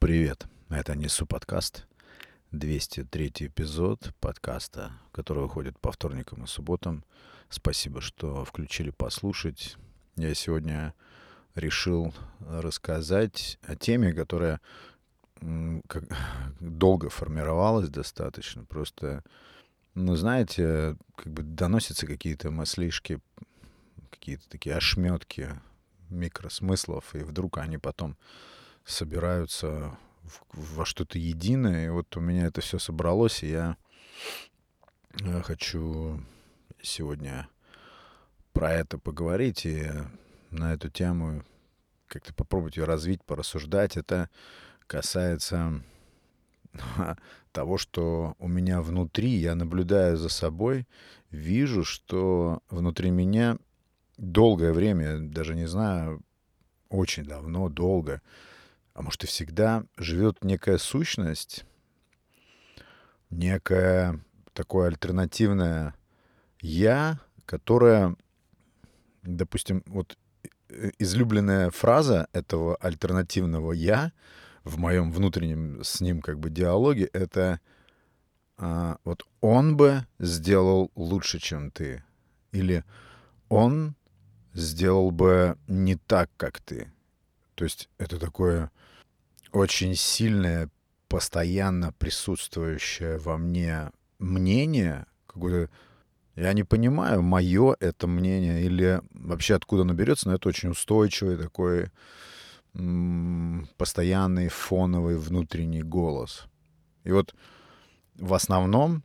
Привет, это Несу подкаст, 203 эпизод подкаста, который выходит по вторникам и субботам. Спасибо, что включили послушать. Я сегодня решил рассказать о теме, которая как, долго формировалась достаточно. Просто, ну, знаете, как бы доносятся какие-то мыслишки, какие-то такие ошметки микросмыслов, и вдруг они потом собираются во что-то единое. И вот у меня это все собралось, и я э, хочу сегодня про это поговорить и на эту тему как-то попробовать ее развить, порассуждать. Это касается того, что у меня внутри, я наблюдаю за собой, вижу, что внутри меня долгое время, даже не знаю, очень давно, долго, а может и всегда, живет некая сущность, некое такое альтернативное «я», которое, допустим, вот э, излюбленная фраза этого альтернативного «я» в моем внутреннем с ним как бы диалоге — это а, вот он бы сделал лучше, чем ты. Или он сделал бы не так, как ты. То есть это такое очень сильное, постоянно присутствующее во мне мнение, какое-то я не понимаю, мое это мнение или вообще откуда оно берется, но это очень устойчивый такой постоянный фоновый внутренний голос. И вот в основном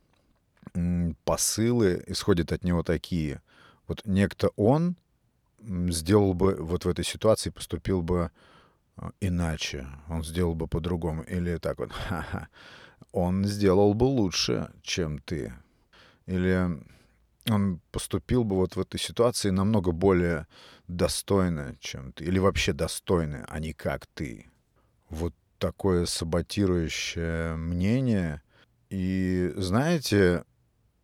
посылы исходят от него такие. Вот некто он сделал бы вот в этой ситуации, поступил бы иначе, он сделал бы по-другому. Или так вот, ха-ха, он сделал бы лучше, чем ты. Или он поступил бы вот в этой ситуации намного более достойно, чем ты. Или вообще достойно, а не как ты. Вот такое саботирующее мнение. И знаете,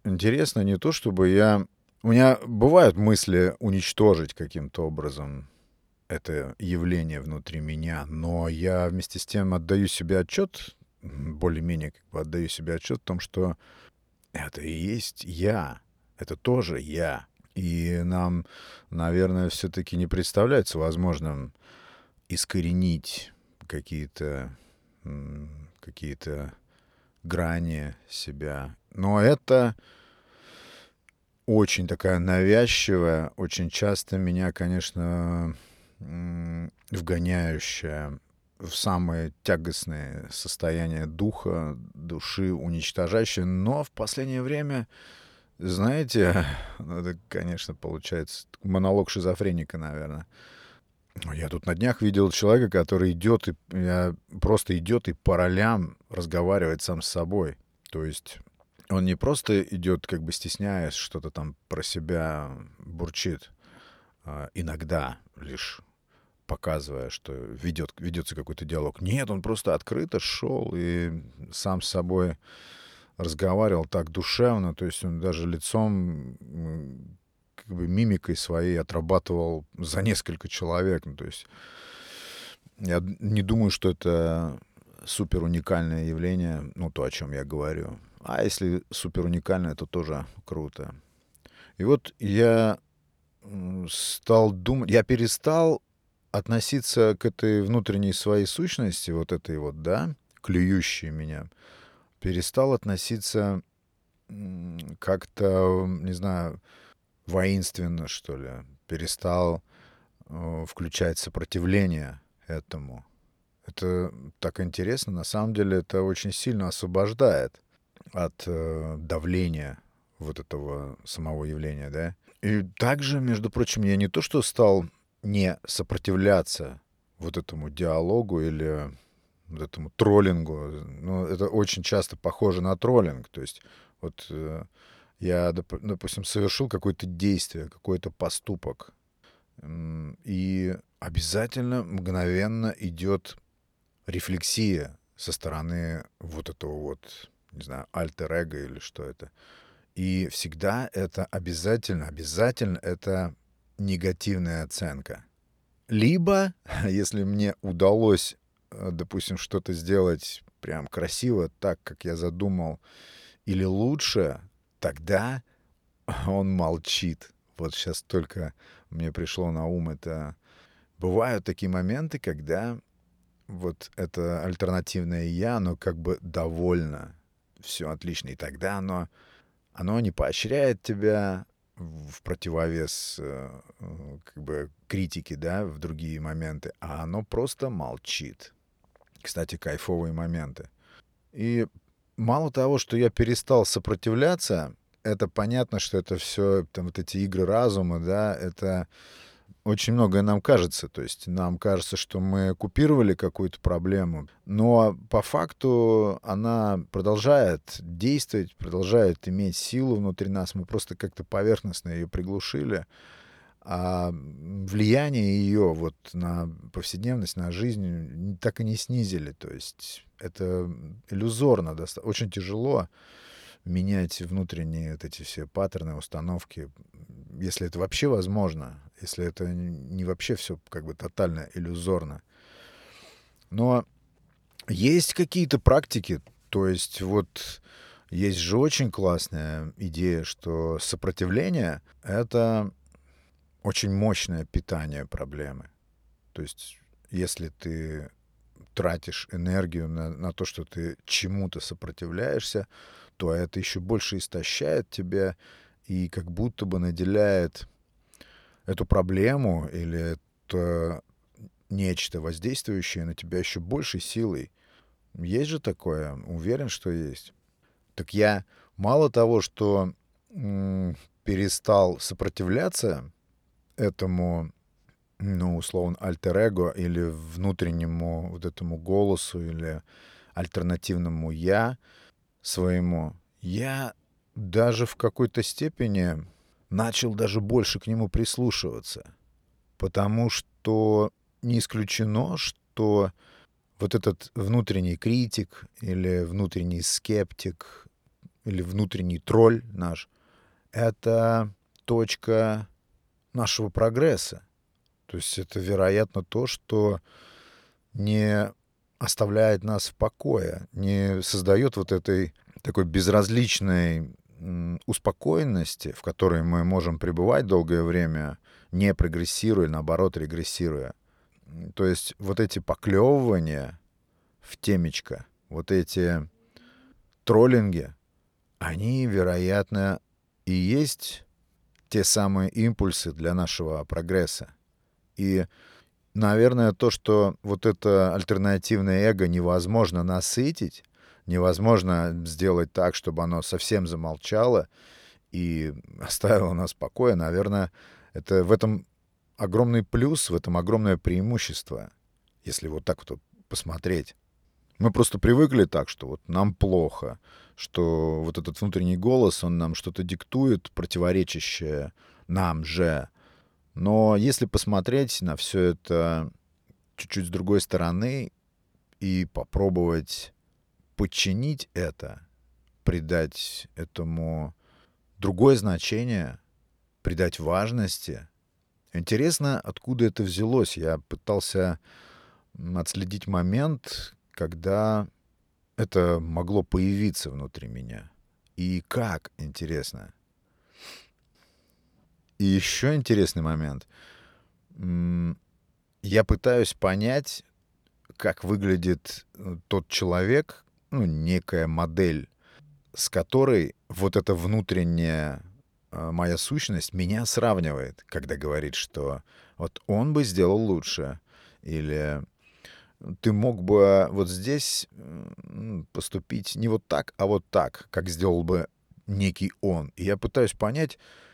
интересно не то, чтобы я... У меня бывают мысли уничтожить каким-то образом это явление внутри меня, но я вместе с тем отдаю себе отчет, более-менее как бы отдаю себе отчет в том, что это и есть я, это тоже я. И нам, наверное, все-таки не представляется возможным искоренить какие-то какие-то грани себя. Но это очень такая навязчивая, очень часто меня, конечно, вгоняющая в самые тягостные состояния духа, души, уничтожающая. Но в последнее время, знаете, ну это, конечно, получается монолог шизофреника, наверное. Я тут на днях видел человека, который идет и просто идет и по ролям разговаривает сам с собой. То есть он не просто идет, как бы стесняясь, что-то там про себя бурчит, а иногда лишь показывая, что ведет, ведется какой-то диалог. Нет, он просто открыто шел и сам с собой разговаривал так душевно, то есть он даже лицом, как бы мимикой своей отрабатывал за несколько человек. Ну, то есть я не думаю, что это супер уникальное явление, ну, то, о чем я говорю. А если супер уникальное, то тоже круто. И вот я стал думать, я перестал относиться к этой внутренней своей сущности, вот этой вот, да, клюющей меня, перестал относиться как-то, не знаю, воинственно, что ли, перестал э, включать сопротивление этому. Это так интересно. На самом деле это очень сильно освобождает от э, давления вот этого самого явления, да. И также, между прочим, я не то что стал не сопротивляться вот этому диалогу или вот этому троллингу. Ну, это очень часто похоже на троллинг. То есть вот э, я, допустим, совершил какое-то действие, какой-то поступок, и обязательно мгновенно идет рефлексия со стороны вот этого вот, не знаю, альтер-эго или что это. И всегда это обязательно, обязательно это негативная оценка. Либо, если мне удалось э, допустим, что-то сделать прям красиво, так, как я задумал, или лучше, тогда он молчит. Вот сейчас только мне пришло на ум это. Бывают такие моменты, когда вот это альтернативное я, оно как бы довольно, все отлично, и тогда оно, оно не поощряет тебя в противовес э, как бы критике, да, в другие моменты, а оно просто молчит. Кстати, кайфовые моменты. И мало того, что я перестал сопротивляться, это понятно, что это все, там, вот эти игры разума, да, это очень многое нам кажется. То есть нам кажется, что мы купировали какую-то проблему, но по факту она продолжает действовать, продолжает иметь силу внутри нас. Мы просто как-то поверхностно ее приглушили. А влияние ее вот на повседневность, на жизнь так и не снизили. То есть это иллюзорно, очень тяжело менять внутренние вот эти все паттерны, установки, если это вообще возможно, если это не вообще все как бы тотально иллюзорно. Но есть какие-то практики, то есть вот есть же очень классная идея, что сопротивление — это очень мощное питание проблемы. То есть если ты тратишь энергию на, на то, что ты чему-то сопротивляешься, то это еще больше истощает тебя и как будто бы наделяет эту проблему или это нечто воздействующее на тебя еще большей силой. Есть же такое? Уверен, что есть. Так я мало того, что м- перестал сопротивляться этому, ну, условно, альтер-эго или внутреннему вот этому голосу или альтернативному «я», своему, я даже в какой-то степени начал даже больше к нему прислушиваться. Потому что не исключено, что вот этот внутренний критик или внутренний скептик или внутренний тролль наш — это точка нашего прогресса. То есть это, вероятно, то, что не оставляет нас в покое, не создает вот этой такой безразличной успокоенности, в которой мы можем пребывать долгое время, не прогрессируя, наоборот, регрессируя. То есть вот эти поклевывания в темечко, вот эти троллинги, они, вероятно, и есть те самые импульсы для нашего прогресса. И наверное, то, что вот это альтернативное эго невозможно насытить, невозможно сделать так, чтобы оно совсем замолчало и оставило нас в покое, наверное, это в этом огромный плюс, в этом огромное преимущество, если вот так вот посмотреть. Мы просто привыкли так, что вот нам плохо, что вот этот внутренний голос, он нам что-то диктует, противоречащее нам же, но если посмотреть на все это чуть-чуть с другой стороны и попробовать подчинить это, придать этому другое значение, придать важности. Интересно, откуда это взялось. Я пытался отследить момент, когда это могло появиться внутри меня. И как, интересно. И еще интересный момент. Я пытаюсь понять, как выглядит э, тот человек, ну, некая модель, с которой вот эта внутренняя э, моя сущность меня сравнивает, когда говорит, что вот он бы сделал лучше, или ты мог бы вот здесь поступить не вот так, а вот так, как сделал бы некий он. И я пытаюсь понять, а,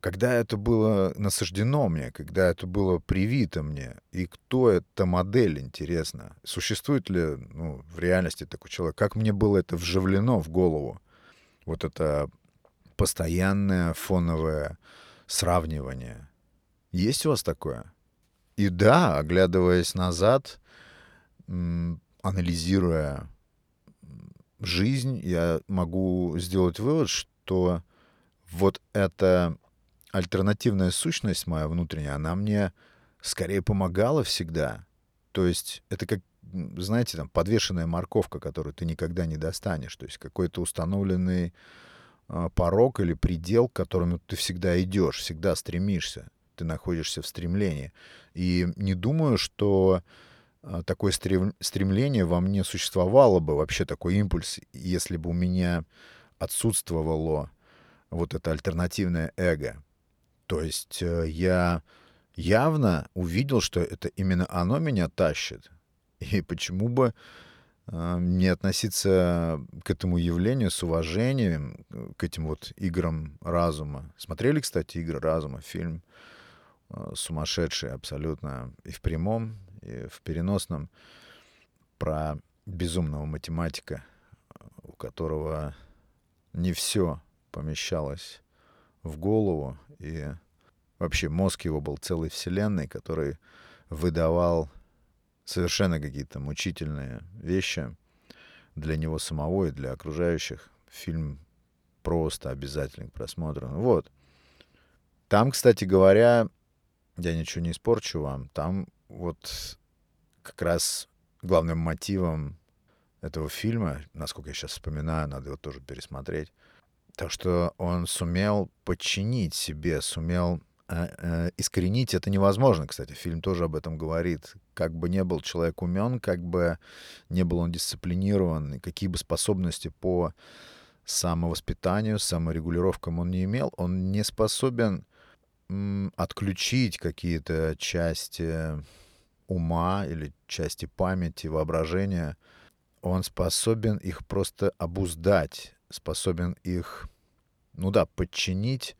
когда это было насаждено мне, когда это было привито мне, и кто эта модель, интересно, существует ли ну, в реальности такой человек, как мне было это вживлено в голову, вот это постоянное фоновое сравнивание. Есть у вас такое? И да, оглядываясь назад, анализируя жизнь, я могу сделать вывод, что вот это альтернативная сущность моя внутренняя, она мне скорее помогала всегда. То есть это как знаете, там подвешенная морковка, которую ты никогда не достанешь. То есть какой-то установленный э, порог или предел, к которому ты всегда идешь, всегда стремишься. Ты находишься в стремлении. И не думаю, что э, такое стрем, стремление во мне существовало бы, вообще такой импульс, если бы у меня отсутствовало вот это альтернативное эго. То есть э, я явно увидел, что это именно оно меня тащит. И почему бы э, не относиться к этому явлению с уважением, к этим вот играм разума. Смотрели, кстати, «Игры разума», фильм э, сумасшедший абсолютно и в прямом, и в переносном, про безумного математика, у которого не все помещалось в голову, и вообще мозг его был целой вселенной, который выдавал совершенно какие-то мучительные вещи для него самого и для окружающих. Фильм просто обязательный к просмотру. Вот. Там, кстати говоря, я ничего не испорчу вам, там вот как раз главным мотивом этого фильма, насколько я сейчас вспоминаю, надо его тоже пересмотреть, то, что он сумел подчинить себе, сумел э, э, искоренить это невозможно, кстати. Фильм тоже об этом говорит. Как бы не был человек умен, как бы не был он дисциплинирован, какие бы способности по самовоспитанию, саморегулировкам он не имел, он не способен м, отключить какие-то части ума или части памяти, воображения. Он способен их просто обуздать, способен их, ну да, подчинить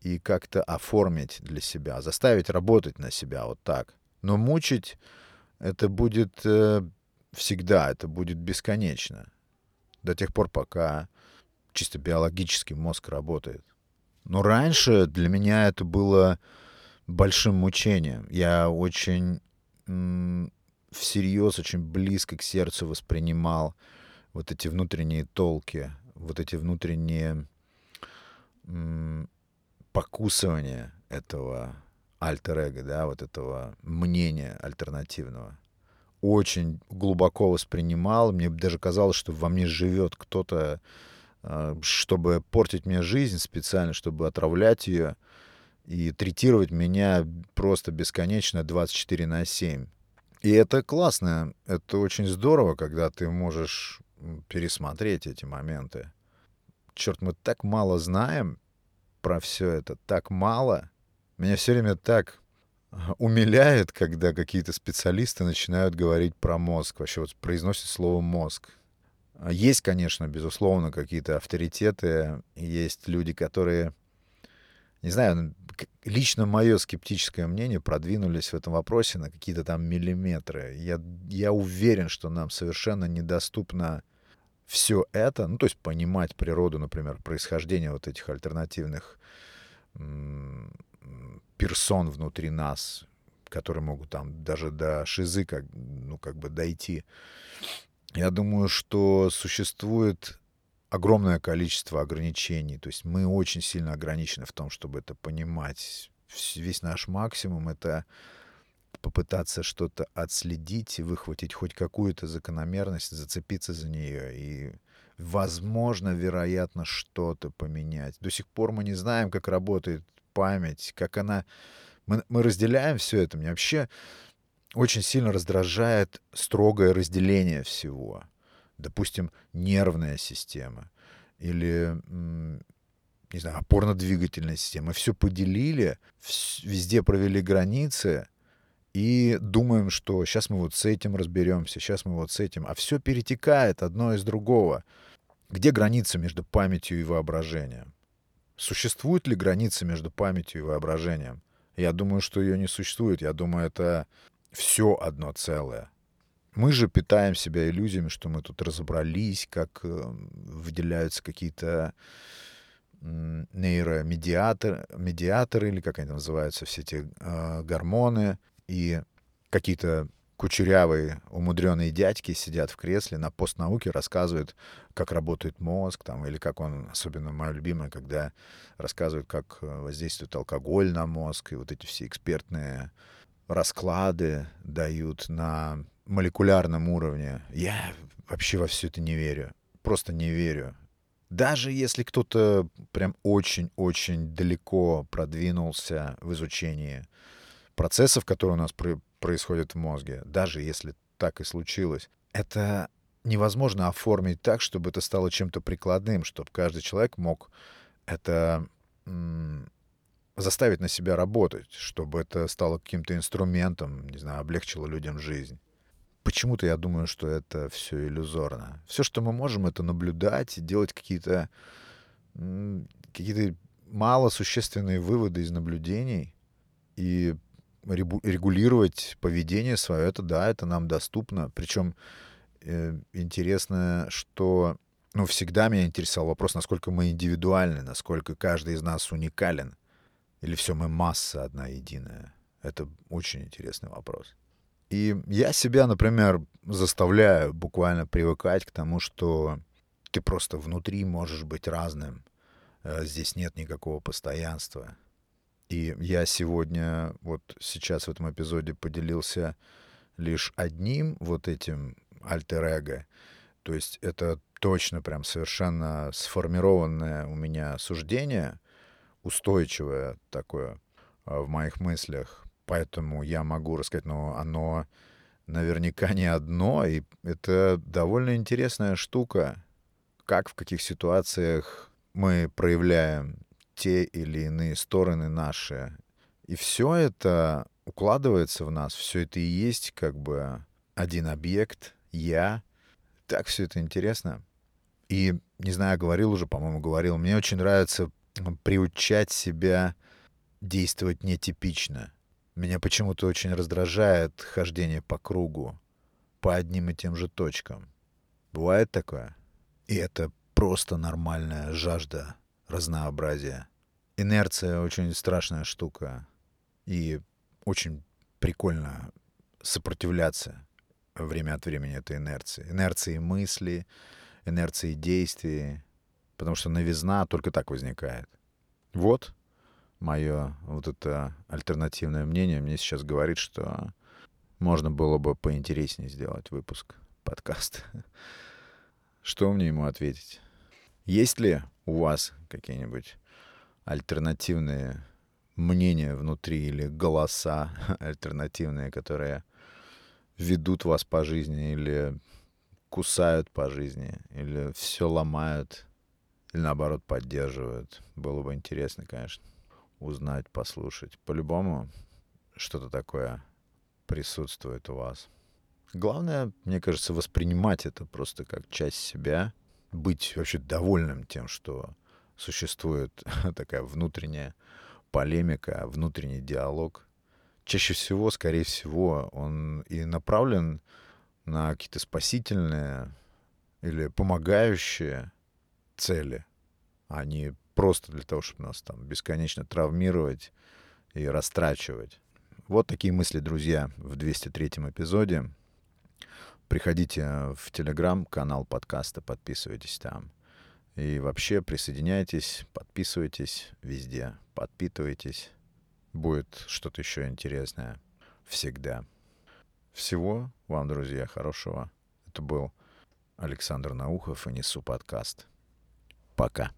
и как-то оформить для себя, заставить работать на себя вот так. Но мучить это будет э, всегда, это будет бесконечно. До тех пор, пока чисто биологический мозг работает. Но раньше для меня это было большим мучением. Я очень всерьез, очень близко к сердцу воспринимал вот эти внутренние толки вот эти внутренние покусывания этого альтер-эго, да, вот этого мнения альтернативного, очень глубоко воспринимал. Мне даже казалось, что во мне живет кто-то, а, чтобы портить мне жизнь специально, чтобы отравлять ее и третировать меня просто бесконечно 24 на 7. И это классно, это очень здорово, когда ты можешь пересмотреть эти моменты. Черт, мы так мало знаем про все это, так мало. Меня все время так умиляет, когда какие-то специалисты начинают говорить про мозг, вообще вот произносят слово мозг. Есть, конечно, безусловно, какие-то авторитеты, есть люди, которые, не знаю, лично мое скептическое мнение продвинулись в этом вопросе на какие-то там миллиметры. Я, я уверен, что нам совершенно недоступно все это, ну, то есть понимать природу, например, происхождения вот этих альтернативных персон внутри нас, которые могут там даже до шизы как, ну, как бы дойти. Я думаю, что существует огромное количество ограничений. То есть мы очень сильно ограничены в том, чтобы это понимать. Весь наш максимум — это попытаться что-то отследить и выхватить хоть какую-то закономерность, зацепиться за нее и, возможно, вероятно, что-то поменять. До сих пор мы не знаем, как работает память, как она... Мы, мы разделяем все это. Мне вообще очень сильно раздражает строгое разделение всего. Допустим, нервная система или не знаю, опорно-двигательная система. Все поделили, везде провели границы, и думаем, что сейчас мы вот с этим разберемся, сейчас мы вот с этим, а все перетекает одно из другого. Где граница между памятью и воображением? Существует ли граница между памятью и воображением? Я думаю, что ее не существует. Я думаю, это все одно целое. Мы же питаем себя иллюзиями, что мы тут разобрались, как э, выделяются какие-то нейромедиаторы, медиаторы, или как они называются, все эти э, гормоны, и какие-то кучерявые, умудренные дядьки сидят в кресле, на постнауке рассказывают, как работает мозг, там, или как он, особенно мое любимое, когда рассказывают, как э, воздействует алкоголь на мозг, и вот эти все экспертные расклады дают на молекулярном уровне. Я вообще во все это не верю. Просто не верю. Даже если кто-то прям очень-очень далеко продвинулся в изучении процессов, которые у нас происходят в мозге, даже если так и случилось, это невозможно оформить так, чтобы это стало чем-то прикладным, чтобы каждый человек мог это заставить на себя работать, чтобы это стало каким-то инструментом, не знаю, облегчило людям жизнь. Почему-то я думаю, что это все иллюзорно. Все, что мы можем, это наблюдать делать какие-то какие-то малосущественные выводы из наблюдений и регулировать поведение свое. Это да, это нам доступно. Причем э, интересно, что ну, всегда меня интересовал вопрос, насколько мы индивидуальны, насколько каждый из нас уникален. Или все мы масса одна единая? Это очень интересный вопрос. И я себя, например, заставляю буквально привыкать к тому, что ты просто внутри можешь быть разным. Э, здесь нет никакого постоянства. И я сегодня, вот сейчас в этом эпизоде поделился лишь одним вот этим альтер-эго. То есть это точно прям совершенно сформированное у меня суждение, устойчивое такое а, в моих мыслях. Поэтому я могу рассказать, но оно наверняка не одно, и это довольно интересная штука, как в каких ситуациях мы проявляем те или иные стороны наши. И все это укладывается в нас, все это и есть как бы один объект, я. Так все это интересно. И, не знаю, говорил уже, по-моему, говорил, мне очень нравится приучать себя действовать нетипично. Меня почему-то очень раздражает хождение по кругу, по одним и тем же точкам. Бывает такое? И это просто нормальная жажда разнообразия. Инерция очень страшная штука. И очень прикольно сопротивляться время от времени этой инерции. Инерции мысли, инерции действий, потому что новизна только так возникает. Вот мое вот это альтернативное мнение мне сейчас говорит, что можно было бы поинтереснее сделать выпуск подкаста. Что мне ему ответить? Есть ли у вас какие-нибудь альтернативные мнения внутри или голоса альтернативные, которые ведут вас по жизни или кусают по жизни, или все ломают, или наоборот поддерживают. Было бы интересно, конечно, узнать, послушать. По-любому что-то такое присутствует у вас. Главное, мне кажется, воспринимать это просто как часть себя, быть вообще довольным тем, что существует такая внутренняя полемика, внутренний диалог. Чаще всего, скорее всего, он и направлен на какие-то спасительные или помогающие цели, а не просто для того, чтобы нас там бесконечно травмировать и растрачивать. Вот такие мысли, друзья, в 203 эпизоде. Приходите в телеграм-канал подкаста, подписывайтесь там. И вообще присоединяйтесь, подписывайтесь везде, подпитывайтесь. Будет что-то еще интересное всегда. Всего вам, друзья, хорошего. Это был Александр Наухов и Несу подкаст. Пока.